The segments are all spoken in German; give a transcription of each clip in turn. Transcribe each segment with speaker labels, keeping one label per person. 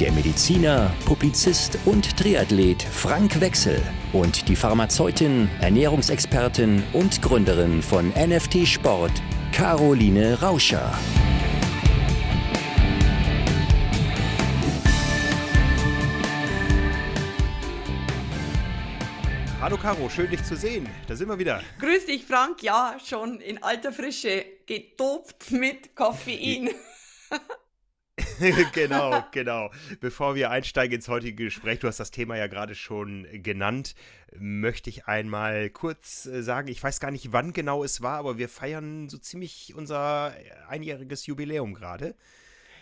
Speaker 1: der Mediziner, Publizist und Triathlet Frank Wechsel und die Pharmazeutin, Ernährungsexpertin und Gründerin von NFT Sport, Caroline Rauscher.
Speaker 2: Hallo Caro, schön dich zu sehen. Da sind wir wieder.
Speaker 3: Grüß dich, Frank. Ja, schon in alter Frische, getobt mit Koffein.
Speaker 2: genau, genau. Bevor wir einsteigen ins heutige Gespräch, du hast das Thema ja gerade schon genannt, möchte ich einmal kurz äh, sagen, ich weiß gar nicht, wann genau es war, aber wir feiern so ziemlich unser einjähriges Jubiläum gerade.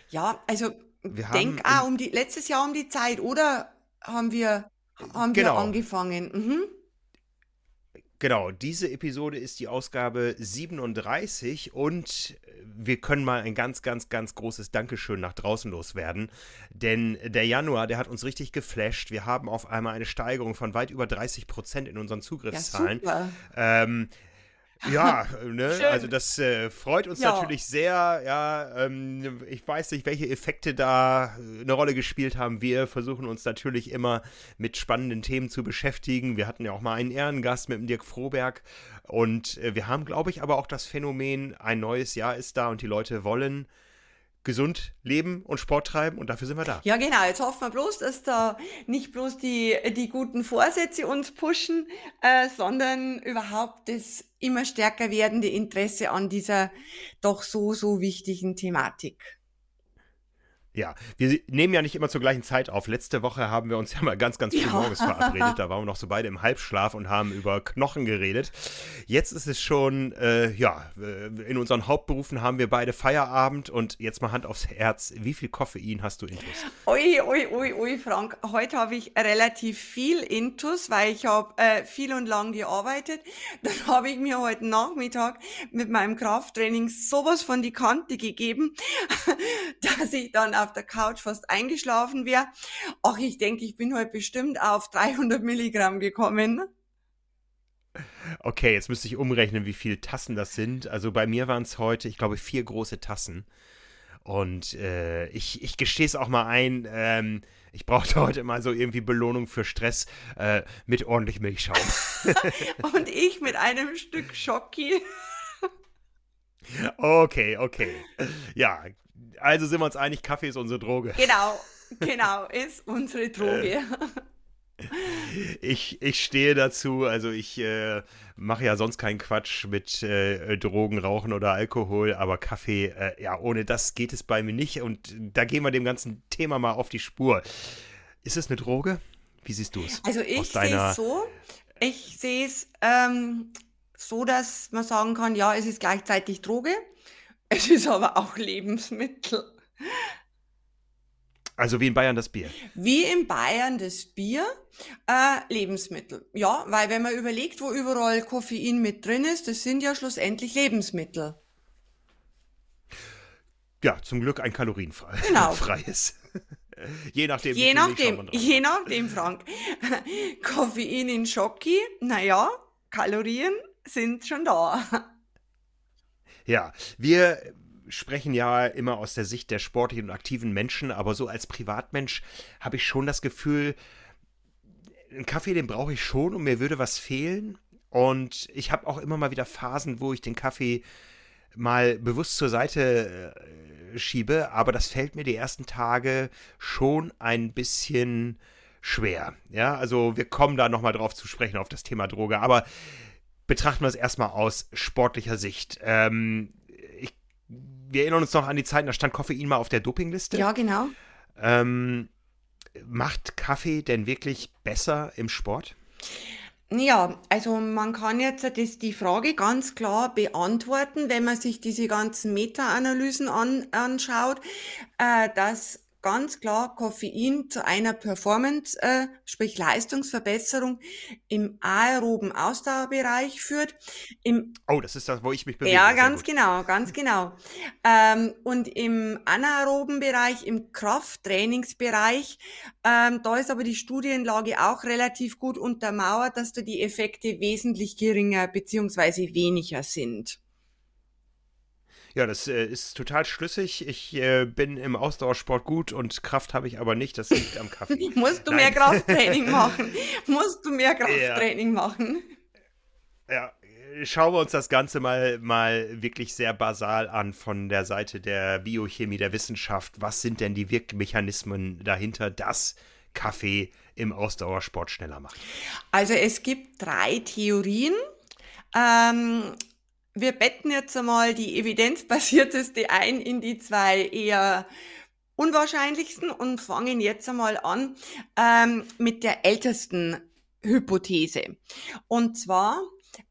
Speaker 3: Ja, also wir denk auch um die letztes Jahr um die Zeit, oder haben wir haben genau. wir angefangen? Mhm.
Speaker 2: Genau, diese Episode ist die Ausgabe 37 und wir können mal ein ganz, ganz, ganz großes Dankeschön nach draußen loswerden. Denn der Januar, der hat uns richtig geflasht. Wir haben auf einmal eine Steigerung von weit über 30 Prozent in unseren Zugriffszahlen. Ja, ähm, ja, ne? also das äh, freut uns ja. natürlich sehr. Ja, ähm, ich weiß nicht, welche Effekte da äh, eine Rolle gespielt haben. Wir versuchen uns natürlich immer mit spannenden Themen zu beschäftigen. Wir hatten ja auch mal einen Ehrengast mit dem Dirk Froberg. Und äh, wir haben, glaube ich, aber auch das Phänomen, ein neues Jahr ist da und die Leute wollen gesund leben und Sport treiben und dafür sind wir da.
Speaker 3: Ja, genau. Jetzt hoffen wir bloß, dass da nicht bloß die, die guten Vorsätze uns pushen, äh, sondern überhaupt das immer stärker werdende Interesse an dieser doch so, so wichtigen Thematik.
Speaker 2: Ja, wir nehmen ja nicht immer zur gleichen Zeit auf. Letzte Woche haben wir uns ja mal ganz, ganz früh ja. morgens verabredet. Da waren wir noch so beide im Halbschlaf und haben über Knochen geredet. Jetzt ist es schon, äh, ja, äh, in unseren Hauptberufen haben wir beide Feierabend und jetzt mal Hand aufs Herz. Wie viel Koffein hast du intus?
Speaker 3: Ui, ui, ui, ui, Frank. Heute habe ich relativ viel intus, weil ich habe äh, viel und lang gearbeitet. Dann habe ich mir heute Nachmittag mit meinem Krafttraining sowas von die Kante gegeben, dass ich dann auf auf der Couch fast eingeschlafen wäre. Ach, ich denke, ich bin heute bestimmt auf 300 Milligramm gekommen.
Speaker 2: Okay, jetzt müsste ich umrechnen, wie viele Tassen das sind. Also bei mir waren es heute, ich glaube, vier große Tassen. Und äh, ich, ich gestehe es auch mal ein, ähm, ich brauchte heute mal so irgendwie Belohnung für Stress äh, mit ordentlich Milchschaum.
Speaker 3: Und ich mit einem Stück Schocki.
Speaker 2: Okay, okay. Ja, also sind wir uns einig, Kaffee ist unsere Droge.
Speaker 3: Genau, genau, ist unsere Droge.
Speaker 2: ich, ich stehe dazu, also ich äh, mache ja sonst keinen Quatsch mit äh, Drogen, Rauchen oder Alkohol, aber Kaffee, äh, ja, ohne das geht es bei mir nicht und da gehen wir dem ganzen Thema mal auf die Spur. Ist es eine Droge? Wie siehst du es?
Speaker 3: Also ich sehe es so, ich sehe es ähm, so, dass man sagen kann, ja, es ist gleichzeitig Droge. Es ist aber auch Lebensmittel.
Speaker 2: Also wie in Bayern das Bier.
Speaker 3: Wie in Bayern das Bier, äh, Lebensmittel. Ja, weil wenn man überlegt, wo überall Koffein mit drin ist, das sind ja schlussendlich Lebensmittel.
Speaker 2: Ja, zum Glück ein kalorienfreies.
Speaker 3: Genau.
Speaker 2: je nachdem.
Speaker 3: Je nachdem, je nachdem, Frank. Koffein in Schocki, naja, Kalorien sind schon da.
Speaker 2: Ja, wir sprechen ja immer aus der Sicht der sportlichen und aktiven Menschen, aber so als Privatmensch habe ich schon das Gefühl, einen Kaffee, den brauche ich schon und mir würde was fehlen. Und ich habe auch immer mal wieder Phasen, wo ich den Kaffee mal bewusst zur Seite äh, schiebe, aber das fällt mir die ersten Tage schon ein bisschen schwer. Ja, also wir kommen da nochmal drauf zu sprechen auf das Thema Droge, aber betrachten wir es erstmal aus sportlicher Sicht. Ähm, ich, wir erinnern uns noch an die Zeiten, da stand Koffein mal auf der Dopingliste.
Speaker 3: Ja, genau.
Speaker 2: Ähm, macht Kaffee denn wirklich besser im Sport?
Speaker 3: Ja, also man kann jetzt das, die Frage ganz klar beantworten, wenn man sich diese ganzen Meta-Analysen an, anschaut, äh, dass ganz klar Koffein zu einer Performance, äh, sprich Leistungsverbesserung im aeroben Ausdauerbereich führt. Im,
Speaker 2: oh, das ist das, wo ich mich bewege.
Speaker 3: Ja, ganz genau, ganz genau. Ähm, und im anaeroben Bereich, im Krafttrainingsbereich, ähm, da ist aber die Studienlage auch relativ gut untermauert, dass da die Effekte wesentlich geringer beziehungsweise weniger sind.
Speaker 2: Ja, das äh, ist total schlüssig. Ich äh, bin im Ausdauersport gut und Kraft habe ich aber nicht. Das liegt am Kaffee.
Speaker 3: Musst du Nein. mehr Krafttraining machen? Musst du mehr Krafttraining ja. machen?
Speaker 2: Ja, schauen wir uns das Ganze mal, mal wirklich sehr basal an von der Seite der Biochemie, der Wissenschaft. Was sind denn die Wirkmechanismen dahinter, dass Kaffee im Ausdauersport schneller macht?
Speaker 3: Also es gibt drei Theorien. Ähm, wir betten jetzt einmal die evidenzbasierteste ein in die zwei eher unwahrscheinlichsten und fangen jetzt einmal an ähm, mit der ältesten Hypothese. Und zwar,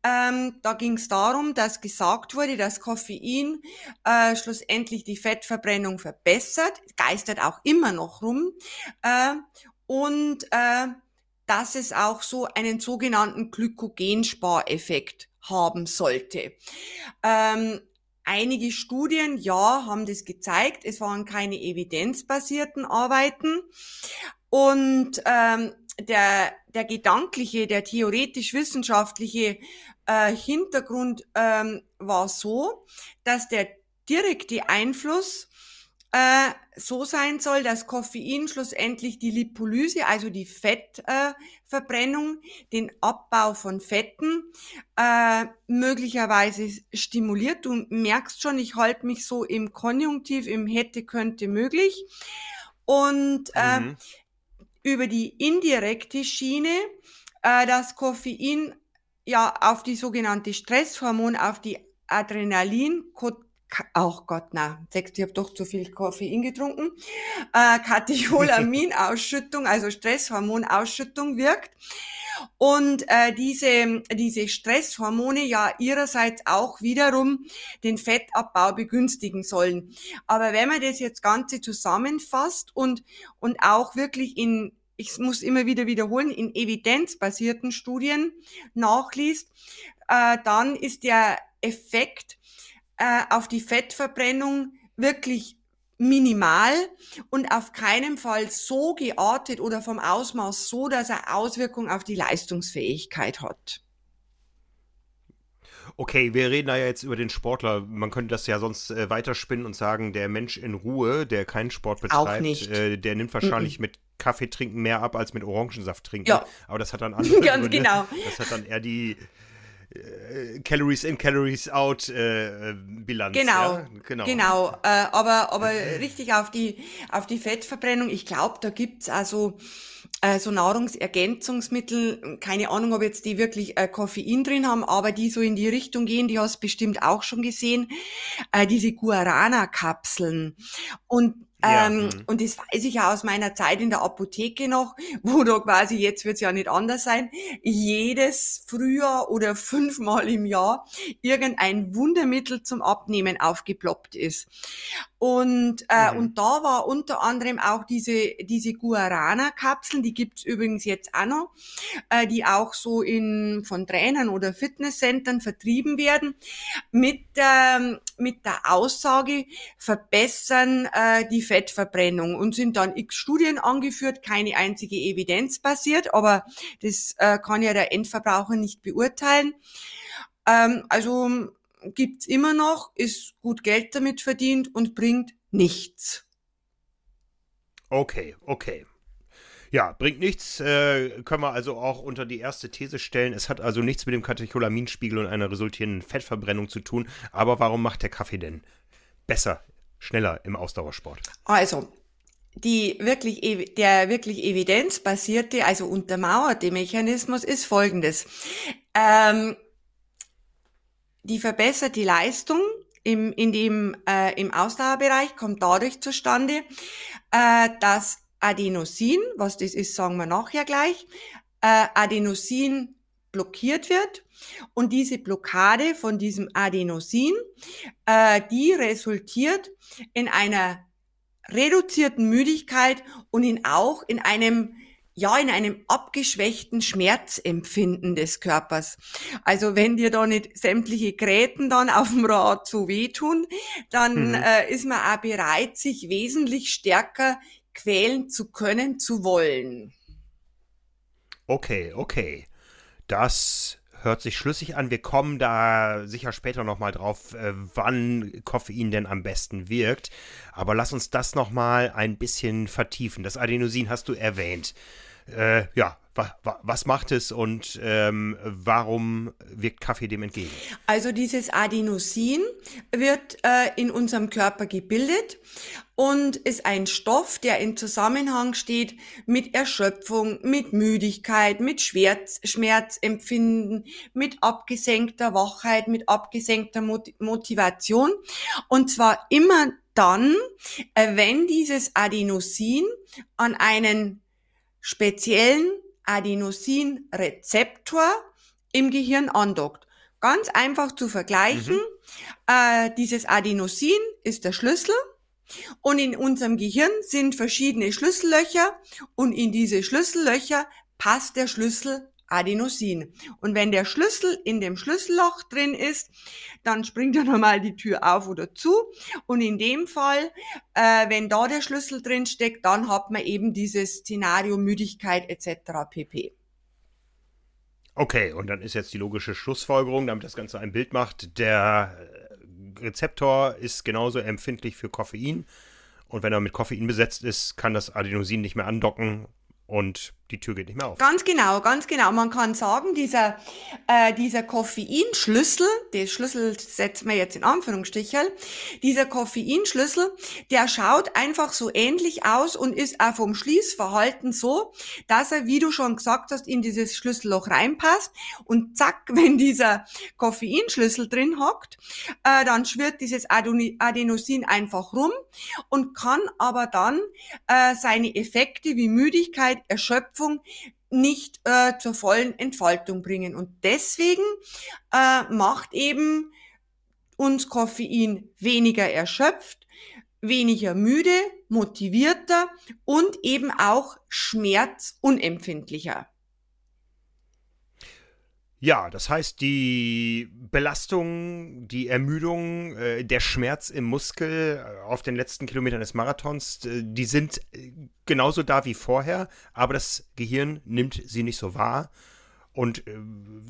Speaker 3: ähm, da ging es darum, dass gesagt wurde, dass Koffein äh, schlussendlich die Fettverbrennung verbessert, geistert auch immer noch rum, äh, und äh, dass es auch so einen sogenannten Glykogenspareffekt haben sollte. Ähm, einige Studien, ja, haben das gezeigt. Es waren keine evidenzbasierten Arbeiten. Und ähm, der, der gedankliche, der theoretisch-wissenschaftliche äh, Hintergrund ähm, war so, dass der direkte Einfluss äh, so sein soll, dass Koffein schlussendlich die Lipolyse, also die Fettverbrennung, äh, den Abbau von Fetten äh, möglicherweise stimuliert. Du merkst schon, ich halte mich so im Konjunktiv, im hätte, könnte, möglich. Und äh, mhm. über die indirekte Schiene, äh, dass Koffein ja auf die sogenannte Stresshormon, auf die Adrenalin, auch Gott, na, ich habe doch zu viel Koffein getrunken, äh, Katecholaminausschüttung, also Stresshormonausschüttung wirkt. Und äh, diese, diese Stresshormone ja ihrerseits auch wiederum den Fettabbau begünstigen sollen. Aber wenn man das jetzt Ganze zusammenfasst und, und auch wirklich in, ich muss immer wieder wiederholen, in evidenzbasierten Studien nachliest, äh, dann ist der Effekt äh, auf die Fettverbrennung wirklich minimal und auf keinen Fall so geartet oder vom Ausmaß so, dass er Auswirkungen auf die Leistungsfähigkeit hat.
Speaker 2: Okay, wir reden da ja jetzt über den Sportler. Man könnte das ja sonst äh, weiterspinnen und sagen, der Mensch in Ruhe, der keinen Sport betreibt, äh, der nimmt wahrscheinlich mm -mm. mit Kaffee trinken mehr ab als mit Orangensaft trinken. Ja. Aber das hat dann andere
Speaker 3: Ganz Gründe. genau.
Speaker 2: Das hat dann eher die äh, Calories in, Calories out äh, Bilanz.
Speaker 3: Genau, ja? genau. genau. Äh, aber aber richtig auf die auf die Fettverbrennung. Ich glaube, da gibt's also äh, so Nahrungsergänzungsmittel. Keine Ahnung, ob jetzt die wirklich äh, Koffein drin haben, aber die so in die Richtung gehen. Die hast bestimmt auch schon gesehen. Äh, diese Guarana-Kapseln und ja, ähm, mhm. und das weiß ich ja aus meiner Zeit in der Apotheke noch, wo da quasi, jetzt wird's ja nicht anders sein, jedes Frühjahr oder fünfmal im Jahr irgendein Wundermittel zum Abnehmen aufgeploppt ist. Und, äh, mhm. und da war unter anderem auch diese, diese Guarana-Kapseln, die gibt's übrigens jetzt auch noch, äh, die auch so in, von Trainern oder Fitnesscentern vertrieben werden, mit, ähm, mit der Aussage, verbessern äh, die Fettverbrennung und sind dann x Studien angeführt, keine einzige Evidenz basiert, aber das äh, kann ja der Endverbraucher nicht beurteilen. Ähm, also gibt's immer noch, ist gut Geld damit verdient und bringt nichts.
Speaker 2: Okay, okay. Ja, bringt nichts, äh, können wir also auch unter die erste These stellen. Es hat also nichts mit dem Katecholaminspiegel und einer resultierenden Fettverbrennung zu tun. Aber warum macht der Kaffee denn besser, schneller im Ausdauersport?
Speaker 3: Also, die wirklich, der wirklich evidenzbasierte, also untermauerte Mechanismus ist folgendes. Ähm, die verbesserte Leistung im, in dem, äh, im Ausdauerbereich kommt dadurch zustande, äh, dass Adenosin, was das ist, sagen wir nachher gleich, äh, Adenosin blockiert wird. Und diese Blockade von diesem Adenosin, äh, die resultiert in einer reduzierten Müdigkeit und in auch in einem ja, in einem abgeschwächten Schmerzempfinden des Körpers. Also wenn dir da nicht sämtliche Gräten dann auf dem Rad so wehtun, dann mhm. äh, ist man auch bereit, sich wesentlich stärker quälen zu können, zu wollen.
Speaker 2: Okay, okay. Das hört sich schlüssig an. Wir kommen da sicher später nochmal drauf, äh, wann Koffein denn am besten wirkt. Aber lass uns das nochmal ein bisschen vertiefen. Das Adenosin hast du erwähnt. Äh, ja, wa, wa, was macht es und ähm, warum wirkt Kaffee dem entgegen?
Speaker 3: Also dieses Adenosin wird äh, in unserem Körper gebildet und ist ein Stoff, der in Zusammenhang steht mit Erschöpfung, mit Müdigkeit, mit Schmerz, Schmerzempfinden, mit abgesenkter Wachheit, mit abgesenkter Motivation. Und zwar immer dann, äh, wenn dieses Adenosin an einen speziellen Adenosinrezeptor im Gehirn andockt. Ganz einfach zu vergleichen. Mhm. Äh, dieses Adenosin ist der Schlüssel und in unserem Gehirn sind verschiedene Schlüssellöcher und in diese Schlüssellöcher passt der Schlüssel Adenosin. Und wenn der Schlüssel in dem Schlüsselloch drin ist, dann springt er normal die Tür auf oder zu. Und in dem Fall, äh, wenn da der Schlüssel drin steckt, dann hat man eben dieses Szenario Müdigkeit etc. pp.
Speaker 2: Okay, und dann ist jetzt die logische Schlussfolgerung, damit das Ganze ein Bild macht, der Rezeptor ist genauso empfindlich für Koffein. Und wenn er mit Koffein besetzt ist, kann das Adenosin nicht mehr andocken und die Tür geht nicht mehr auf.
Speaker 3: Ganz genau, ganz genau. Man kann sagen, dieser, äh, dieser Koffeinschlüssel, den Schlüssel setzen wir jetzt in Anführungsstrichen, dieser Koffeinschlüssel, der schaut einfach so ähnlich aus und ist auch vom Schließverhalten so, dass er, wie du schon gesagt hast, in dieses Schlüsselloch reinpasst und zack, wenn dieser Koffeinschlüssel drin hockt, äh, dann schwirrt dieses Adenosin einfach rum und kann aber dann äh, seine Effekte wie Müdigkeit, Erschöpfung, Schöpfung nicht äh, zur vollen Entfaltung bringen. Und deswegen äh, macht eben uns Koffein weniger erschöpft, weniger müde, motivierter und eben auch schmerzunempfindlicher.
Speaker 2: Ja, das heißt, die Belastung, die Ermüdung, äh, der Schmerz im Muskel äh, auf den letzten Kilometern des Marathons, äh, die sind äh, genauso da wie vorher, aber das Gehirn nimmt sie nicht so wahr und äh,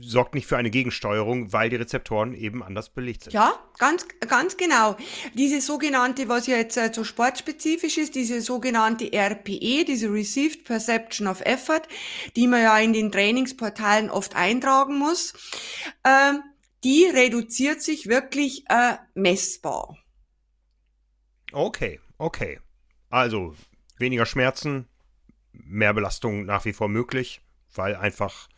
Speaker 2: sorgt nicht für eine Gegensteuerung, weil die Rezeptoren eben anders belegt sind.
Speaker 3: Ja, ganz, ganz genau. Diese sogenannte, was ja jetzt äh, so sportspezifisch ist, diese sogenannte RPE, diese Received Perception of Effort, die man ja in den Trainingsportalen oft eintragen muss, äh, die reduziert sich wirklich äh, messbar.
Speaker 2: Okay, okay. Also weniger Schmerzen, mehr Belastung nach wie vor möglich, weil einfach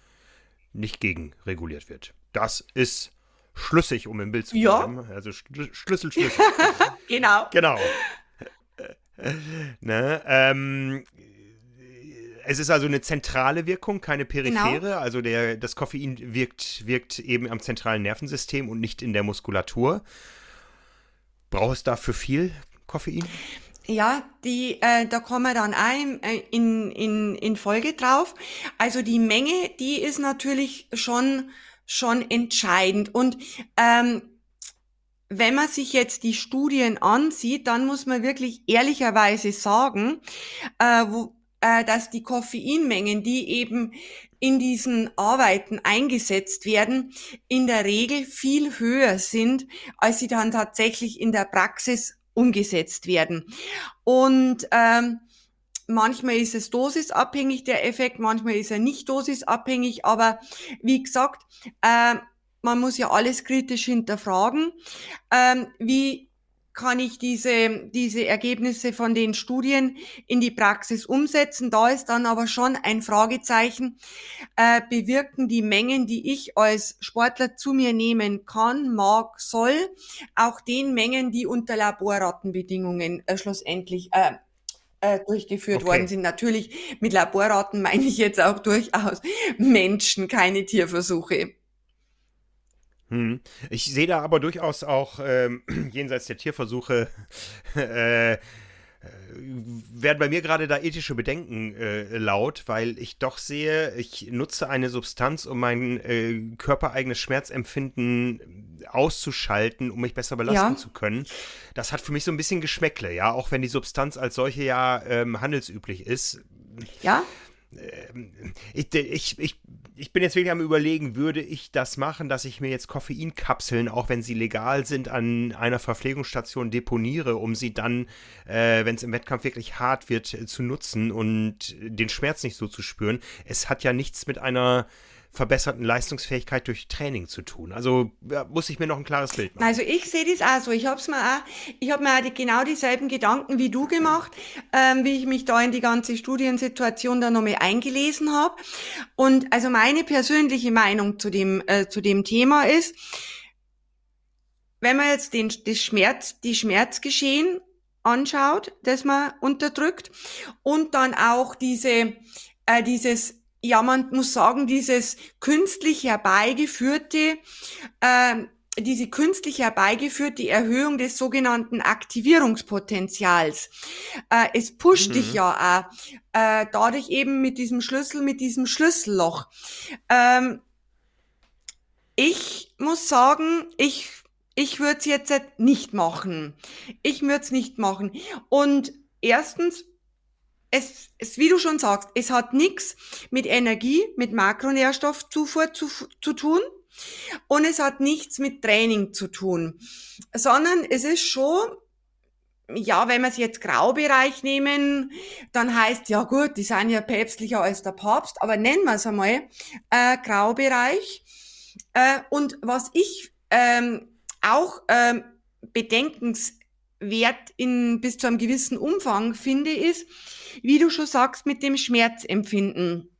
Speaker 2: nicht gegenreguliert wird. Das ist schlüssig, um im Bild zu bleiben. Ja. Also Schlüssel, Schlüssel.
Speaker 3: genau.
Speaker 2: Genau. ne, ähm, es ist also eine zentrale Wirkung, keine periphere. Genau. Also der, das Koffein wirkt, wirkt eben am zentralen Nervensystem und nicht in der Muskulatur. Braucht es dafür viel Koffein?
Speaker 3: Ja, die, äh, da kommen wir dann ein äh, in, in, in Folge drauf. Also die Menge, die ist natürlich schon, schon entscheidend. Und ähm, wenn man sich jetzt die Studien ansieht, dann muss man wirklich ehrlicherweise sagen, äh, wo, äh, dass die Koffeinmengen, die eben in diesen Arbeiten eingesetzt werden, in der Regel viel höher sind, als sie dann tatsächlich in der Praxis umgesetzt werden. Und ähm, manchmal ist es dosisabhängig, der Effekt, manchmal ist er nicht dosisabhängig, aber wie gesagt, äh, man muss ja alles kritisch hinterfragen. Ähm, wie kann ich diese, diese Ergebnisse von den Studien in die Praxis umsetzen. Da ist dann aber schon ein Fragezeichen, äh, bewirken die Mengen, die ich als Sportler zu mir nehmen kann, mag, soll, auch den Mengen, die unter Laborratenbedingungen äh, schlussendlich äh, äh, durchgeführt okay. worden sind. Natürlich mit Laborraten meine ich jetzt auch durchaus Menschen, keine Tierversuche.
Speaker 2: Hm. Ich sehe da aber durchaus auch ähm, jenseits der Tierversuche äh, werden bei mir gerade da ethische Bedenken äh, laut, weil ich doch sehe, ich nutze eine Substanz, um mein äh, körpereigenes Schmerzempfinden auszuschalten, um mich besser belasten ja. zu können. Das hat für mich so ein bisschen Geschmäckle, ja, auch wenn die Substanz als solche ja ähm, handelsüblich ist.
Speaker 3: Ja.
Speaker 2: Ähm, ich, ich, ich, ich bin jetzt wirklich am überlegen, würde ich das machen, dass ich mir jetzt Koffeinkapseln, auch wenn sie legal sind, an einer Verpflegungsstation deponiere, um sie dann, äh, wenn es im Wettkampf wirklich hart wird, äh, zu nutzen und den Schmerz nicht so zu spüren. Es hat ja nichts mit einer verbesserten Leistungsfähigkeit durch Training zu tun. Also ja, muss ich mir noch ein klares Bild machen.
Speaker 3: Also ich sehe das auch so. Ich habe mir auch, ich habe mir auch die, genau dieselben Gedanken wie du gemacht, ähm, wie ich mich da in die ganze Studiensituation da nochmal eingelesen habe. Und also meine persönliche Meinung zu dem äh, zu dem Thema ist, wenn man jetzt den das Schmerz, die Schmerzgeschehen anschaut, das man unterdrückt und dann auch diese äh, dieses ja, man muss sagen, dieses künstlich herbeigeführte, äh, diese künstlich herbeigeführte Erhöhung des sogenannten Aktivierungspotenzials. Äh, es pusht mhm. dich ja auch, äh, dadurch eben mit diesem Schlüssel, mit diesem Schlüsselloch. Ähm, ich muss sagen, ich, ich würde es jetzt nicht machen. Ich würde es nicht machen. Und erstens, es, es, wie du schon sagst, es hat nichts mit Energie, mit Makronährstoffzufuhr zu, zu tun und es hat nichts mit Training zu tun, sondern es ist schon, ja, wenn wir es jetzt Graubereich nehmen, dann heißt, ja gut, die sind ja päpstlicher als der Papst, aber nennen wir es einmal äh, Graubereich. Äh, und was ich ähm, auch ähm, bedenkenswert in bis zu einem gewissen Umfang finde, ist, wie du schon sagst, mit dem Schmerzempfinden.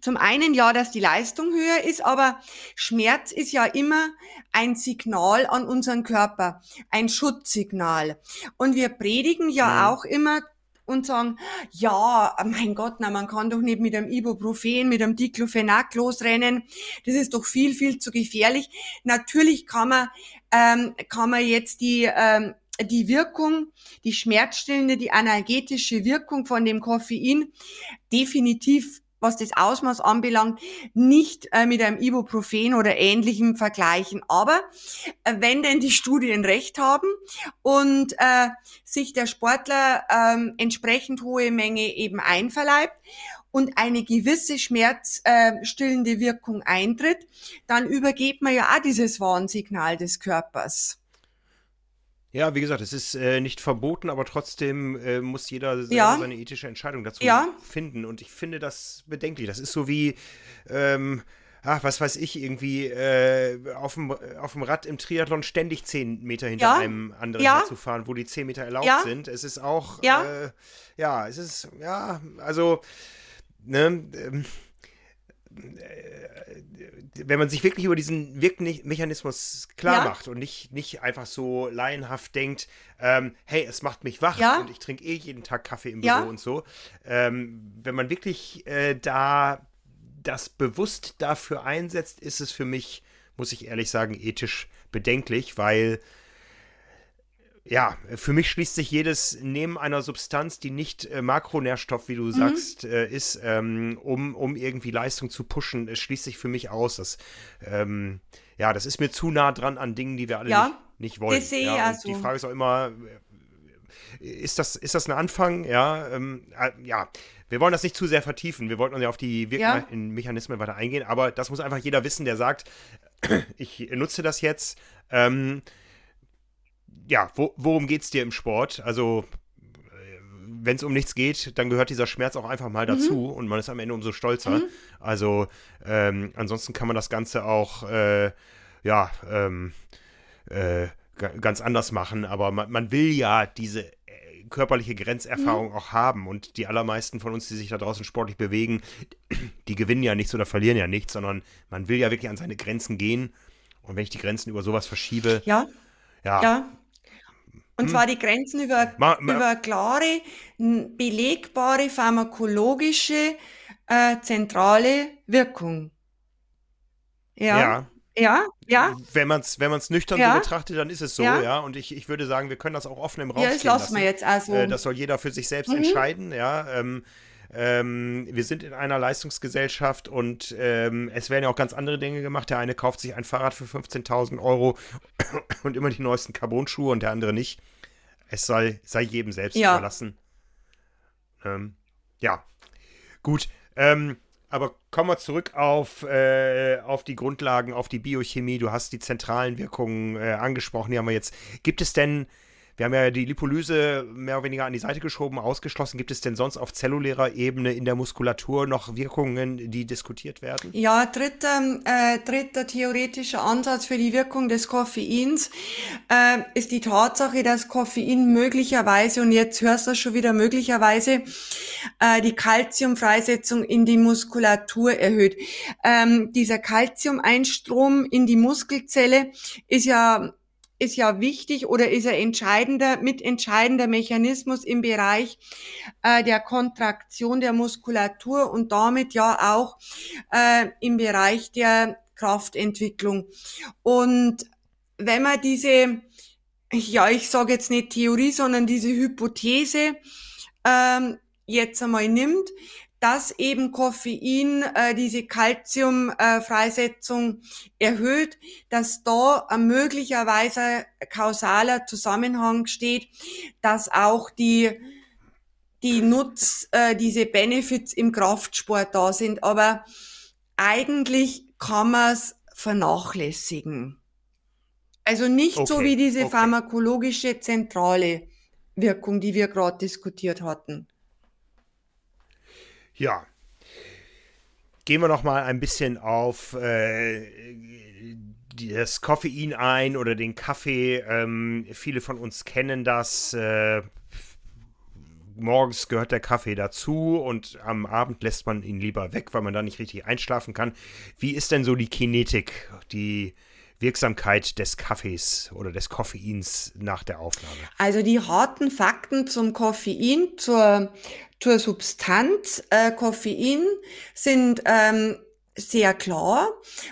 Speaker 3: Zum einen ja, dass die Leistung höher ist, aber Schmerz ist ja immer ein Signal an unseren Körper, ein Schutzsignal. Und wir predigen ja mhm. auch immer und sagen, ja, mein Gott, na, man kann doch nicht mit einem Ibuprofen, mit einem Diclofenac losrennen. Das ist doch viel, viel zu gefährlich. Natürlich kann man, ähm, kann man jetzt die ähm, die Wirkung, die schmerzstillende, die analgetische Wirkung von dem Koffein definitiv was das Ausmaß anbelangt, nicht äh, mit einem Ibuprofen oder ähnlichem vergleichen. Aber äh, wenn denn die Studien recht haben und äh, sich der Sportler ähm, entsprechend hohe Menge eben einverleibt und eine gewisse schmerzstillende Wirkung eintritt, dann übergeht man ja auch dieses Warnsignal des Körpers.
Speaker 2: Ja, wie gesagt, es ist äh, nicht verboten, aber trotzdem äh, muss jeder ja. seine ethische Entscheidung dazu ja. finden. Und ich finde das bedenklich. Das ist so wie, ähm, ach, was weiß ich, irgendwie äh, auf, dem, auf dem Rad im Triathlon ständig 10 Meter hinter ja. einem anderen zu fahren, wo die 10 Meter erlaubt sind. Es ist auch, ja, äh, ja es ist, ja, also, ne, ähm, wenn man sich wirklich über diesen Wirkmechanismus klar ja. macht und nicht, nicht einfach so laienhaft denkt, ähm, hey, es macht mich wach ja. und ich trinke eh jeden Tag Kaffee im Büro ja. und so. Ähm, wenn man wirklich äh, da das bewusst dafür einsetzt, ist es für mich, muss ich ehrlich sagen, ethisch bedenklich, weil ja, für mich schließt sich jedes Nehmen einer Substanz, die nicht äh, Makronährstoff, wie du mhm. sagst, äh, ist, ähm, um, um irgendwie Leistung zu pushen, es schließt sich für mich aus. Das, ähm, ja, das ist mir zu nah dran an Dingen, die wir alle ja, nicht, nicht wollen. Das sehe ja, also. Die Frage ist auch immer, äh, ist das, ist das ein Anfang? Ja, ähm, äh, ja. Wir wollen das nicht zu sehr vertiefen. Wir wollten ja auf die Wirkmechanismen ja. weiter eingehen, aber das muss einfach jeder wissen, der sagt, ich nutze das jetzt. Ähm, ja, wo, worum geht es dir im Sport? Also, wenn es um nichts geht, dann gehört dieser Schmerz auch einfach mal dazu mhm. und man ist am Ende umso stolzer. Mhm. Also, ähm, ansonsten kann man das Ganze auch, äh, ja, ähm, äh, ganz anders machen, aber man, man will ja diese äh, körperliche Grenzerfahrung mhm. auch haben. Und die allermeisten von uns, die sich da draußen sportlich bewegen, die gewinnen ja nichts oder verlieren ja nichts, sondern man will ja wirklich an seine Grenzen gehen. Und wenn ich die Grenzen über sowas verschiebe,
Speaker 3: ja, ja, ja und hm. zwar die Grenzen über, ma, ma. über klare, belegbare pharmakologische äh, zentrale Wirkung. Ja. ja. Ja, ja.
Speaker 2: Wenn man es wenn man's nüchtern
Speaker 3: ja.
Speaker 2: so betrachtet, dann ist es so, ja. ja. Und ich, ich würde sagen, wir können das auch offen im Raum
Speaker 3: ja, das lassen wir jetzt also.
Speaker 2: Äh, das soll jeder für sich selbst mhm. entscheiden, ja. Ähm, ähm, wir sind in einer Leistungsgesellschaft und ähm, es werden ja auch ganz andere Dinge gemacht. Der eine kauft sich ein Fahrrad für 15.000 Euro und immer die neuesten Carbon-Schuhe und der andere nicht. Es soll, sei jedem selbst ja. überlassen. Ähm, ja, gut. Ähm, aber kommen wir zurück auf, äh, auf die Grundlagen, auf die Biochemie. Du hast die zentralen Wirkungen äh, angesprochen, die haben wir jetzt. Gibt es denn wir haben ja die Lipolyse mehr oder weniger an die Seite geschoben, ausgeschlossen. Gibt es denn sonst auf zellulärer Ebene in der Muskulatur noch Wirkungen, die diskutiert werden?
Speaker 3: Ja, dritter, äh, dritter theoretischer Ansatz für die Wirkung des Koffeins äh, ist die Tatsache, dass Koffein möglicherweise, und jetzt hörst du schon wieder, möglicherweise äh, die Kalziumfreisetzung in die Muskulatur erhöht. Ähm, dieser Kalziumeinstrom in die Muskelzelle ist ja ist ja wichtig oder ist ein entscheidender, mitentscheidender Mechanismus im Bereich äh, der Kontraktion der Muskulatur und damit ja auch äh, im Bereich der Kraftentwicklung. Und wenn man diese, ja, ich sage jetzt nicht Theorie, sondern diese Hypothese ähm, jetzt einmal nimmt, dass eben Koffein äh, diese Calciumfreisetzung äh, erhöht, dass da möglicherweise kausaler Zusammenhang steht, dass auch die die Nutz, äh, diese Benefits im Kraftsport da sind. Aber eigentlich kann man es vernachlässigen. Also nicht okay, so wie diese okay. pharmakologische zentrale Wirkung, die wir gerade diskutiert hatten.
Speaker 2: Ja. Gehen wir noch mal ein bisschen auf äh, das Koffein ein oder den Kaffee. Ähm, viele von uns kennen das. Äh, morgens gehört der Kaffee dazu und am Abend lässt man ihn lieber weg, weil man da nicht richtig einschlafen kann. Wie ist denn so die Kinetik, die Wirksamkeit des Kaffees oder des Koffeins nach der Aufnahme?
Speaker 3: Also die harten Fakten zum Koffein, zur zur Substanz äh, Koffein sind ähm, sehr klar.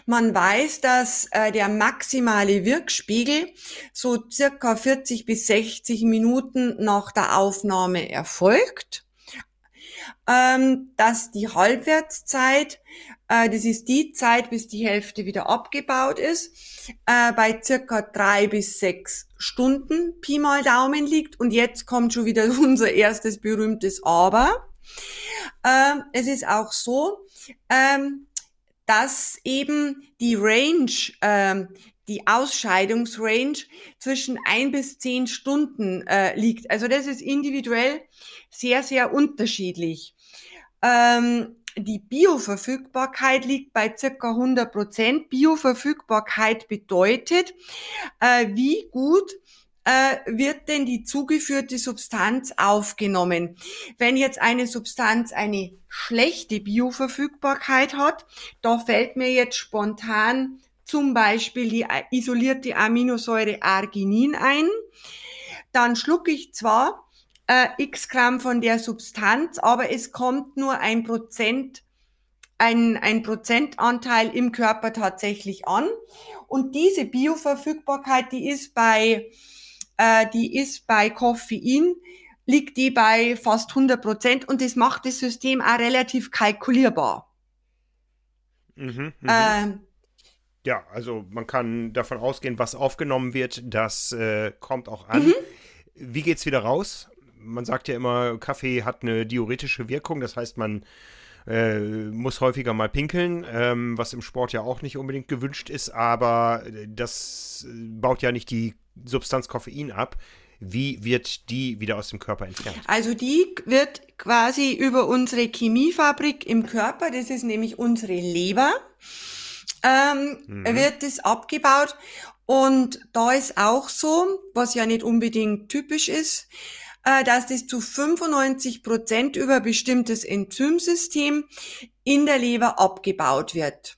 Speaker 3: Man weiß, dass äh, der maximale Wirkspiegel so circa 40 bis 60 Minuten nach der Aufnahme erfolgt. Ähm, dass die Halbwertszeit, das ist die Zeit, bis die Hälfte wieder abgebaut ist, äh, bei circa drei bis sechs Stunden Pi mal Daumen liegt. Und jetzt kommt schon wieder unser erstes berühmtes Aber. Ähm, es ist auch so, ähm, dass eben die Range, ähm, die Ausscheidungsrange zwischen ein bis zehn Stunden äh, liegt. Also das ist individuell sehr, sehr unterschiedlich. Ähm, die Bioverfügbarkeit liegt bei circa 100 Prozent. Bioverfügbarkeit bedeutet, äh, wie gut äh, wird denn die zugeführte Substanz aufgenommen. Wenn jetzt eine Substanz eine schlechte Bioverfügbarkeit hat, da fällt mir jetzt spontan zum Beispiel die isolierte Aminosäure Arginin ein, dann schlucke ich zwar äh, x Gramm von der Substanz, aber es kommt nur ein Prozent, ein, ein Prozentanteil im Körper tatsächlich an. Und diese Bioverfügbarkeit, die ist bei, äh, die ist bei Koffein, liegt die bei fast 100 Prozent und das macht das System auch relativ kalkulierbar.
Speaker 2: Mhm, äh, ja, also man kann davon ausgehen, was aufgenommen wird, das äh, kommt auch an. Mhm. Wie geht's wieder raus? Man sagt ja immer, Kaffee hat eine diuretische Wirkung, das heißt, man äh, muss häufiger mal pinkeln, ähm, was im Sport ja auch nicht unbedingt gewünscht ist, aber das baut ja nicht die Substanz Koffein ab. Wie wird die wieder aus dem Körper entfernt?
Speaker 3: Also die wird quasi über unsere Chemiefabrik im Körper, das ist nämlich unsere Leber, ähm, mhm. wird das abgebaut. Und da ist auch so, was ja nicht unbedingt typisch ist, äh, dass das zu 95 Prozent über bestimmtes Enzymsystem in der Leber abgebaut wird.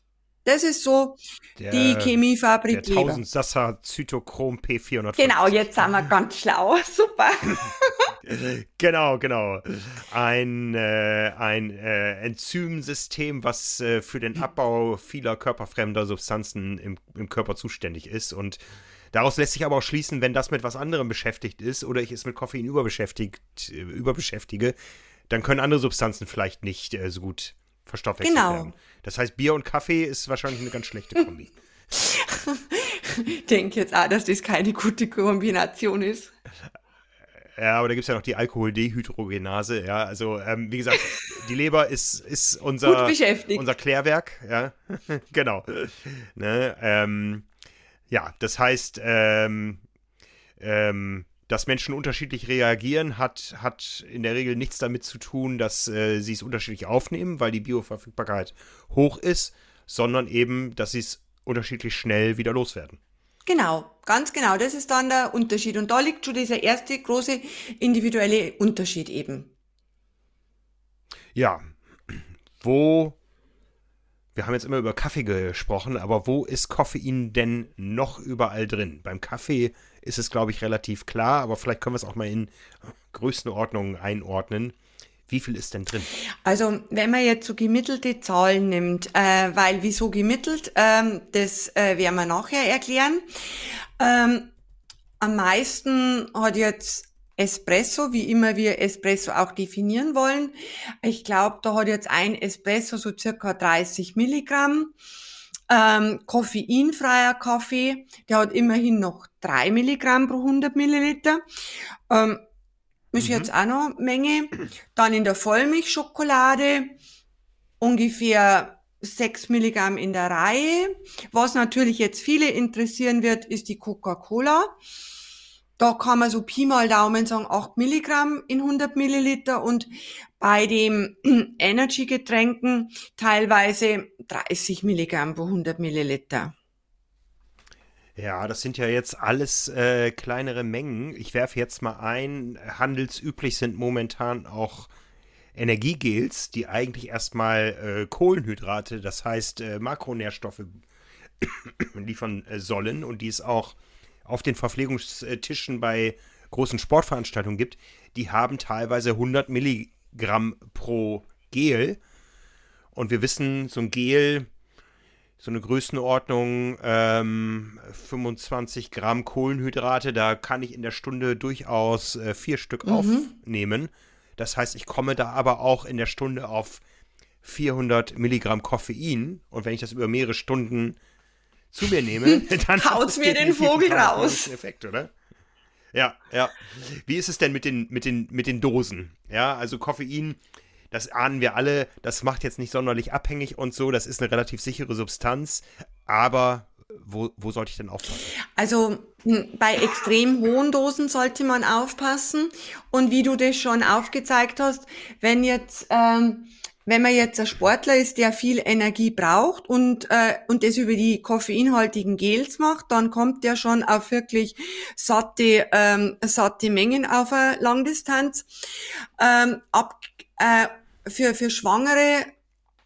Speaker 3: Das ist so der, die Chemiefabrik
Speaker 2: der 1000 Sasser Zytochrom P400.
Speaker 3: Genau, jetzt sind wir ganz schlau. Super.
Speaker 2: genau, genau. Ein, äh, ein äh, Enzymsystem, was äh, für den Abbau vieler körperfremder Substanzen im, im Körper zuständig ist. Und daraus lässt sich aber auch schließen, wenn das mit was anderem beschäftigt ist oder ich es mit Koffein überbeschäftigt, äh, überbeschäftige, dann können andere Substanzen vielleicht nicht äh, so gut verstoffwechselt genau. werden. Das heißt, Bier und Kaffee ist wahrscheinlich eine ganz schlechte Kombi.
Speaker 3: ich denke jetzt auch, dass das keine gute Kombination ist.
Speaker 2: Ja, aber da gibt es ja noch die Alkoholdehydrogenase, ja. Also, ähm, wie gesagt, die Leber ist, ist unser, unser Klärwerk, ja. genau. Ne, ähm, ja, das heißt, ähm, ähm, dass Menschen unterschiedlich reagieren, hat, hat in der Regel nichts damit zu tun, dass äh, sie es unterschiedlich aufnehmen, weil die Bioverfügbarkeit hoch ist, sondern eben, dass sie es unterschiedlich schnell wieder loswerden.
Speaker 3: Genau, ganz genau. Das ist dann der Unterschied. Und da liegt schon dieser erste große individuelle Unterschied eben.
Speaker 2: Ja, wo, wir haben jetzt immer über Kaffee gesprochen, aber wo ist Koffein denn noch überall drin? Beim Kaffee ist es, glaube ich, relativ klar, aber vielleicht können wir es auch mal in Größenordnungen einordnen. Wie viel ist denn drin?
Speaker 3: Also wenn man jetzt so gemittelte Zahlen nimmt, äh, weil wieso gemittelt, ähm, das äh, werden wir nachher erklären. Ähm, am meisten hat jetzt Espresso, wie immer wir Espresso auch definieren wollen. Ich glaube, da hat jetzt ein Espresso so circa 30 Milligramm. Ähm, koffeinfreier Kaffee, der hat immerhin noch drei Milligramm pro 100 Milliliter. Ähm, ist mhm. jetzt auch noch Menge. Dann in der Vollmilchschokolade ungefähr 6 Milligramm in der Reihe. Was natürlich jetzt viele interessieren wird, ist die Coca-Cola. Da kann man so Pi mal Daumen sagen 8 Milligramm in 100 Milliliter und bei den Energy-Getränken teilweise 30 Milligramm pro 100 Milliliter.
Speaker 2: Ja, das sind ja jetzt alles äh, kleinere Mengen. Ich werfe jetzt mal ein, handelsüblich sind momentan auch Energiegels, die eigentlich erstmal äh, Kohlenhydrate, das heißt äh, Makronährstoffe liefern äh, sollen und die es auch auf den Verpflegungstischen bei großen Sportveranstaltungen gibt, die haben teilweise 100 Milligramm pro Gel. Und wir wissen, so ein Gel so eine Größenordnung ähm, 25 Gramm Kohlenhydrate. Da kann ich in der Stunde durchaus äh, vier Stück mhm. aufnehmen. Das heißt, ich komme da aber auch in der Stunde auf 400 Milligramm Koffein. Und wenn ich das über mehrere Stunden zu mir nehme, dann
Speaker 3: haut mir den Vogel raus.
Speaker 2: Effekt, oder? Ja, ja. Wie ist es denn mit den, mit den, mit den Dosen? Ja, also Koffein das ahnen wir alle, das macht jetzt nicht sonderlich abhängig und so, das ist eine relativ sichere Substanz, aber wo, wo sollte ich denn aufpassen?
Speaker 3: Also hm, bei extrem hohen Dosen sollte man aufpassen und wie du das schon aufgezeigt hast, wenn jetzt ähm, wenn man jetzt ein Sportler ist, der viel Energie braucht und, äh, und das über die koffeinhaltigen Gels macht, dann kommt der schon auf wirklich satte, ähm, satte Mengen auf eine Langdistanz. Ähm, ab, äh, für, für Schwangere